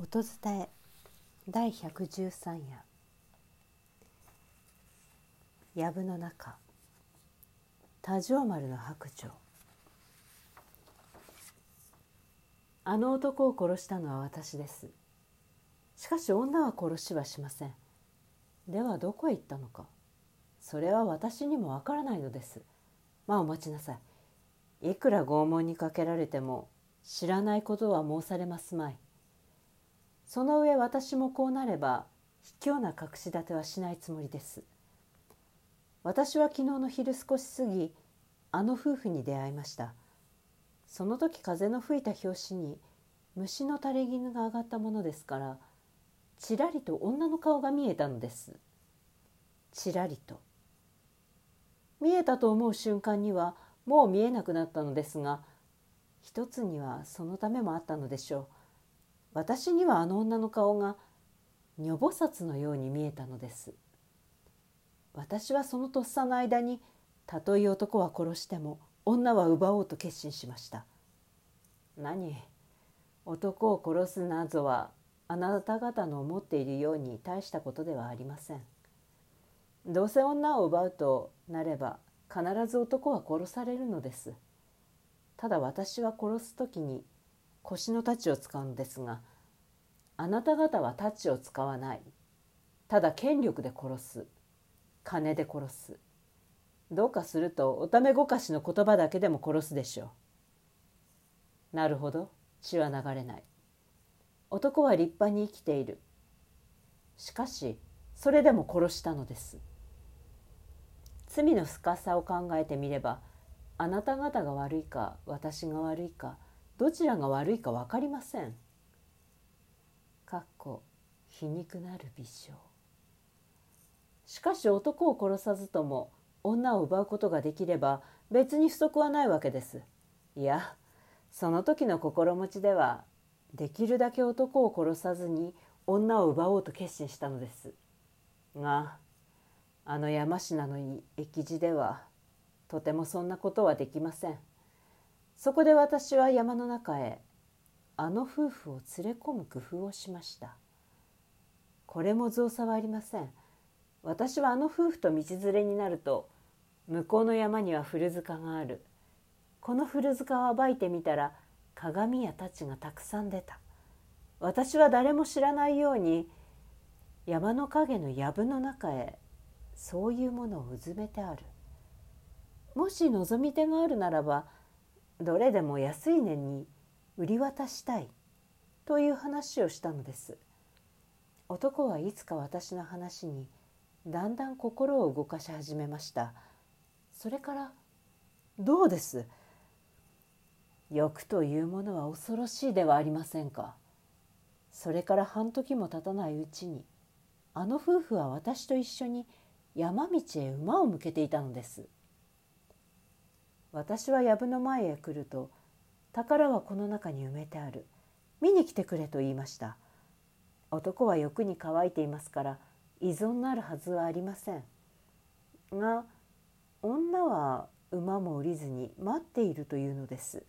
音伝え。第113夜。藪の中。多条丸の白状あの男を殺したのは私です。しかし女は殺しはしません。ではどこへ行ったのか。それは私にもわからないのです。まあお待ちなさい。いくら拷問にかけられても知らないことは申されますまい。その上私もこうなれば卑怯な隠し立てはしないつもりです。私は昨日の昼少し過ぎあの夫婦に出会いました。その時風の吹いた拍子に虫の垂れ衣が上がったものですからちらりと女の顔が見えたのです。ちらりと。見えたと思う瞬間にはもう見えなくなったのですが一つにはそのためもあったのでしょう。私にはあの女の顔が女菩薩のように見えたのです。私はそのとっさの間にたとえ男は殺しても女は奪おうと決心しました。何？男を殺すなぞはあなた方の思っているように大したことではありません。どうせ女を奪うとなれば必ず男は殺されるのです。ただ私は殺す時に腰の太刀を使うのですがあなた方は太刀を使わない。ただ権力で殺す。金で殺す。どうかするとおためごかしの言葉だけでも殺すでしょう。なるほど。血は流れない。男は立派に生きている。しかしそれでも殺したのです。罪の深さを考えてみればあなた方が悪いか私が悪いかどちらが悪いか分かりません。かっこ皮肉なる微笑しかし男を殺さずとも女を奪うことができれば別に不足はないわけです。いやその時の心持ちではできるだけ男を殺さずに女を奪おうと決心したのです。があの山科の駅地ではとてもそんなことはできません。そこで私は山の中へあの夫婦を連れ込む工夫をしました。これも造作はありません。私はあの夫婦と道連れになると向こうの山には古塚がある。この古塚を暴いてみたら鏡や太刀がたくさん出た。私は誰も知らないように山の影の藪の中へそういうものをうずめてある。もし望み手があるならばどれでも安い値に売り渡したいという話をしたのです。男はいつか私の話にだんだん心を動かし始めました。それからどうです？欲というものは恐ろしいではありませんか？それから半時も経たないうちにあの夫婦は私と一緒に山道へ馬を向けていたのです。私は藪の前へ来ると宝はこの中に埋めてある。見に来てくれと言いました。男は欲に乾いていますから依存のあるはずはありません。が女は馬も降りずに待っているというのです。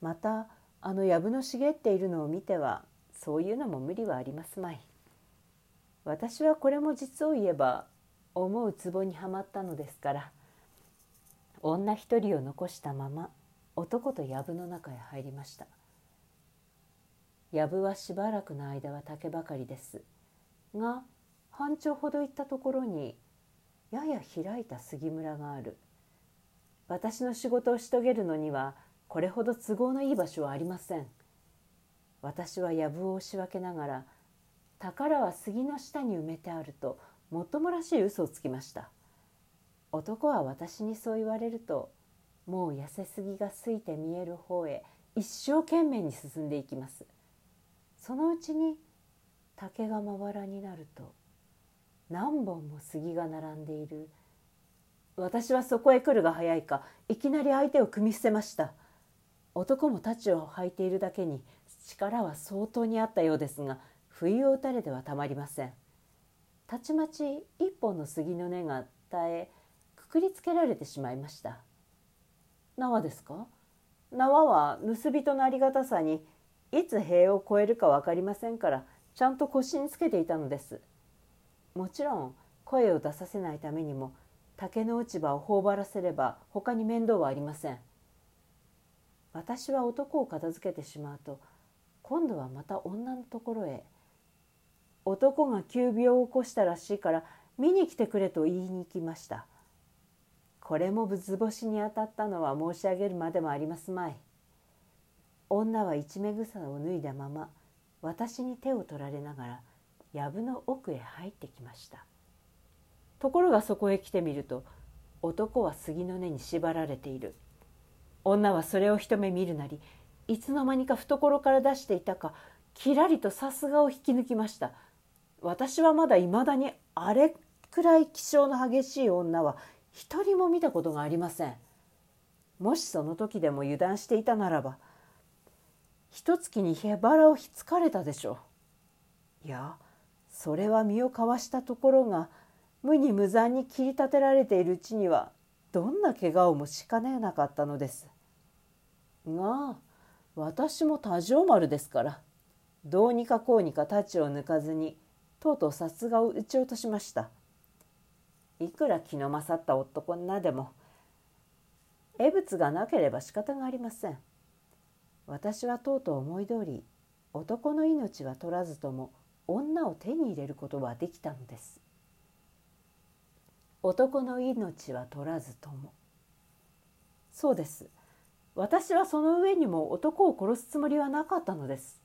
またあの藪の茂っているのを見てはそういうのも無理はありますまい。私はこれも実を言えば思う壺にはまったのですから女一人を残したまま男と藪の中へ入りました。藪はしばらくの間は竹ばかりです。が半丁ほど行ったところにやや開いた杉村がある。私の仕事をし遂げるのにはこれほど都合のいい場所はありません。私は藪を押し分けながら宝は杉の下に埋めてあるともっともらしい嘘をつきました。男は私にそう言われるともう痩せすぎがすいて見える方へ一生懸命に進んでいきます。そのうちに竹がまばらになると何本も杉が並んでいる。私はそこへ来るが早いかいきなり相手を組み捨てました。男も太刀を履いているだけに力は相当にあったようですが不意を打たれてはたまりません。たちまち一本の杉の根が絶えくりつけられてしまいました。縄ですか？縄は盗人のありがたさにいつ塀を越えるか分かりませんからちゃんと腰につけていたのです。もちろん声を出させないためにも竹の落ち葉を頬張らせれば他に面倒はありません。私は男を片付けてしまうと今度はまた女のところへ男が急病を起こしたらしいから見に来てくれと言いに行きました。これも図星に当たったのは申し上げるまでもありますまい。女は一目草を脱いだまま私に手を取られながら藪の奥へ入ってきました。ところがそこへ来てみると男は杉の根に縛られている。女はそれを一目見るなりいつの間にか懐から出していたかきらりとさすがを引き抜きました。私はまだいまだにあれくらい気性の激しい女は一人も見たことがありませんもしその時でも油断していたならば一月にへばらをひつかれたでしょういやそれは身をかわしたところが無に無残に切り立てられているうちにはどんな怪我をもしかねなかったのです。が私も多条丸ですからどうにかこうにか太刀を抜かずにとうとうさすがを撃ち落としました。いくら気の勝った男なでも絵物がなければ仕方がありません。私はとうとう思い通り男の命は取らずとも女を手に入れることはできたのです。男の命は取らずともそうです私はその上にも男を殺すつもりはなかったのです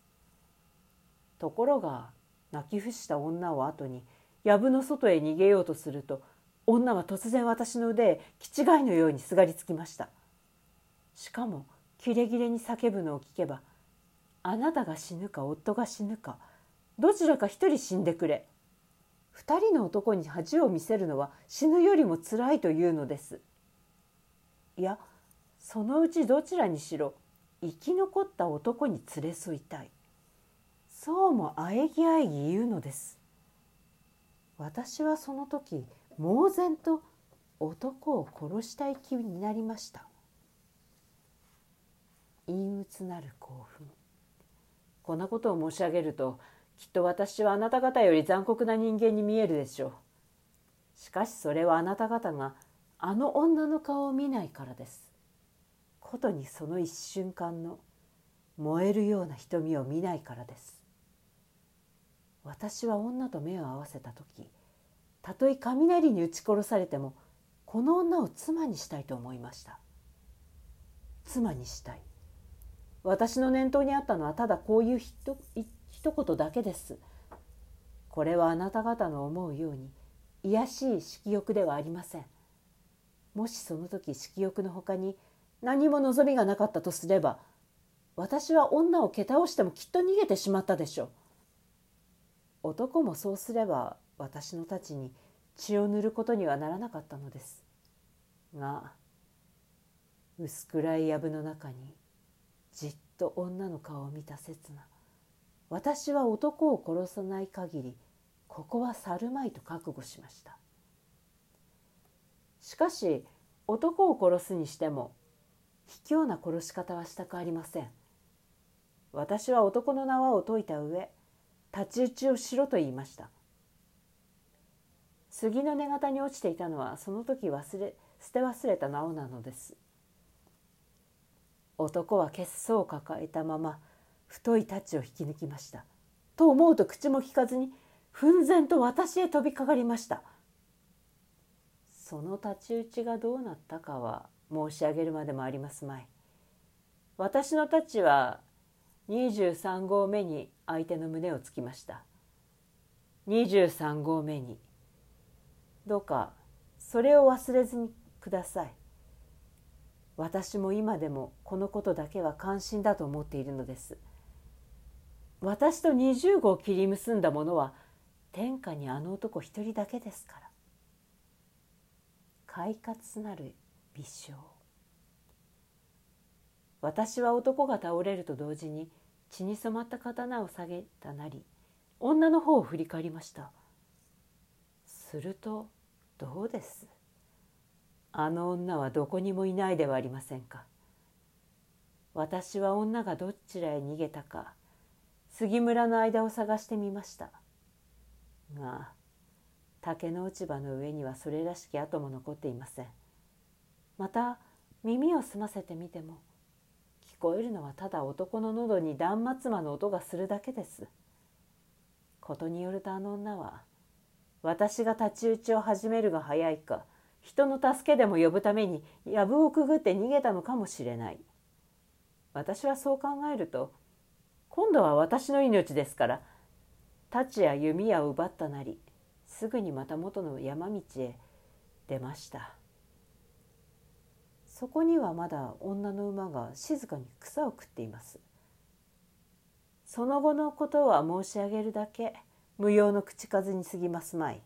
ところが泣き伏した女を後に藪の外へ逃げようとすると女は突然私の腕へ気違いのようにすがりつきましたしかもキレキレに叫ぶのを聞けば「あなたが死ぬか夫が死ぬかどちらか一人死んでくれ」二人の男に恥を見せるのは死ぬよりもつらいというのです。いやそのうちどちらにしろ生き残った男に連れ添いたいそうもあえぎあえぎ言うのです。私はその時猛然と男を殺したい気になりました。陰鬱なる興奮こんなことを申し上げるときっと私はあなた方より残酷な人間に見えるでしょう。しかしそれはあなた方があの女の顔を見ないからです。ことにその一瞬間の燃えるような瞳を見ないからです。私は女と目を合わせた時たとえ雷に撃ち殺されてもこの女を妻にしたいと思いました妻にしたい私の念頭にあったのはただこういうひ一言だけです。これはあなた方の思うように卑しい色欲ではありません。もしその時色欲のほかに何も望みがなかったとすれば私は女を蹴倒してもきっと逃げてしまったでしょう。男もそうすれば私の太刀に血を塗ることにはならなかったのです。が薄暗い藪の中にじっと女の顔を見た刹那私は男を殺さない限りここは去るまいと覚悟しました。しかし男を殺すにしても卑怯な殺し方はしたくありません。私は男の縄を解いた上太刀打ちをしろと言いました。杉の根型に落ちていたのはその時忘れ捨て忘れた縄なのです。男は血相を抱えたまま太い太刀を引き抜きました。と思うと口も聞かずに奮然と私へ飛びかかりました。その太刀打ちがどうなったかは申し上げるまでもありますまい。私の太刀は23号目に相手の胸をつきました。23号目にどうかそれを忘れずにください。私も今でもこのことだけは関心だと思っているのです。私と二十号を切り結んだものは天下にあの男一人だけですから。快活なる微笑。私は男が倒れると同時に血に染まった刀を下げたなり女の方を振り返りました。するとどうです？あの女はどこにもいないではありませんか？私は女がどちらへ逃げたか杉村の間を探してみました。が竹の落ち葉の上にはそれらしき跡も残っていません。また耳を澄ませてみても聞こえるのはただ男の喉に断末魔の音がするだけです。ことによるとあの女は私が太刀打ちを始めるが早いか人の助けでも呼ぶために藪をくぐって逃げたのかもしれない。私はそう考えると今度は私の命ですから太刀や弓矢を奪ったなりすぐにまた元の山道へ出ました。そこにはまだ女の馬が静かに草を食っています。その後のことは申し上げるだけ。無用の口数に過ぎますまい。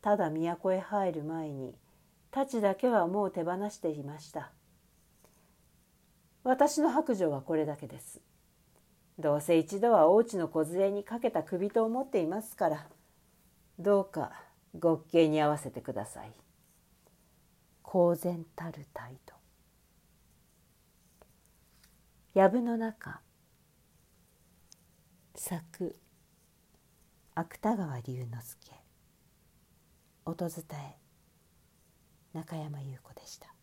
ただ都へ入る前に太刀だけはもう手放していました。私の白状はこれだけです。どうせ一度は大地の梢にかけた首と思っていますからどうか極刑に合わせてください。公然たる態度。藪の中作芥川龍之介。音伝え中山優子でした。